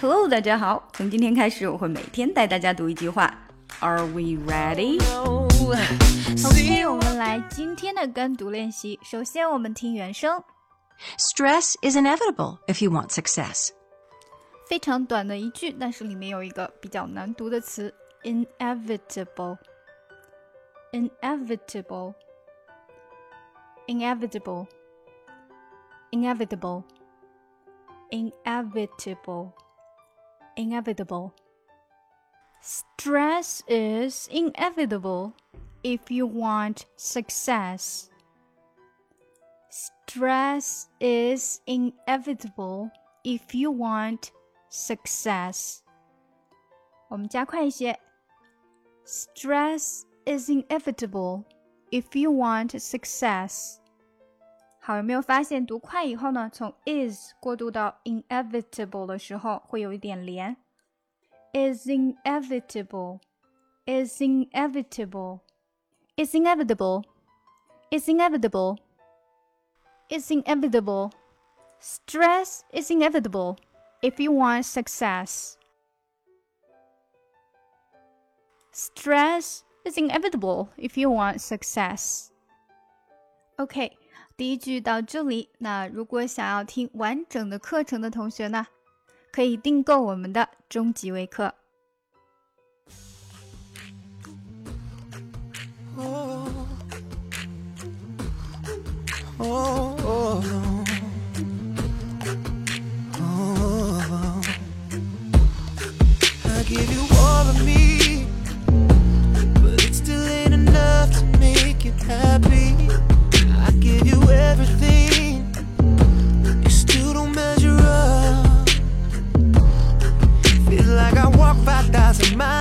Hello，大家好。从今天开始，我会每天带大家读一句话。Are we ready? OK，我们来今天的跟读练习。首先，我们听原声。Stress is inevitable if you want success. 非常短的一句，但是里面有一个比较难读的词，inevitable。inevitable。inevitable。inevitable。inevitable. inevitable. Stress is inevitable if you want success. Stress is inevitable if you want success. 我们加快一些。Stress is inevitable if you want success. 好，有没有发现读快以后呢？从 is 过渡到 inevitable 的时候，会有一点连。is inevitable, is inevitable, is inevitable, is inevitable, is inevitable. Stress is inevitable if you want success. Stress is inevitable if you want success. OK。 第一句到这里，那如果想要听完整的课程的同学呢，可以订购我们的终极微课。Oh, oh, oh. doesn't matter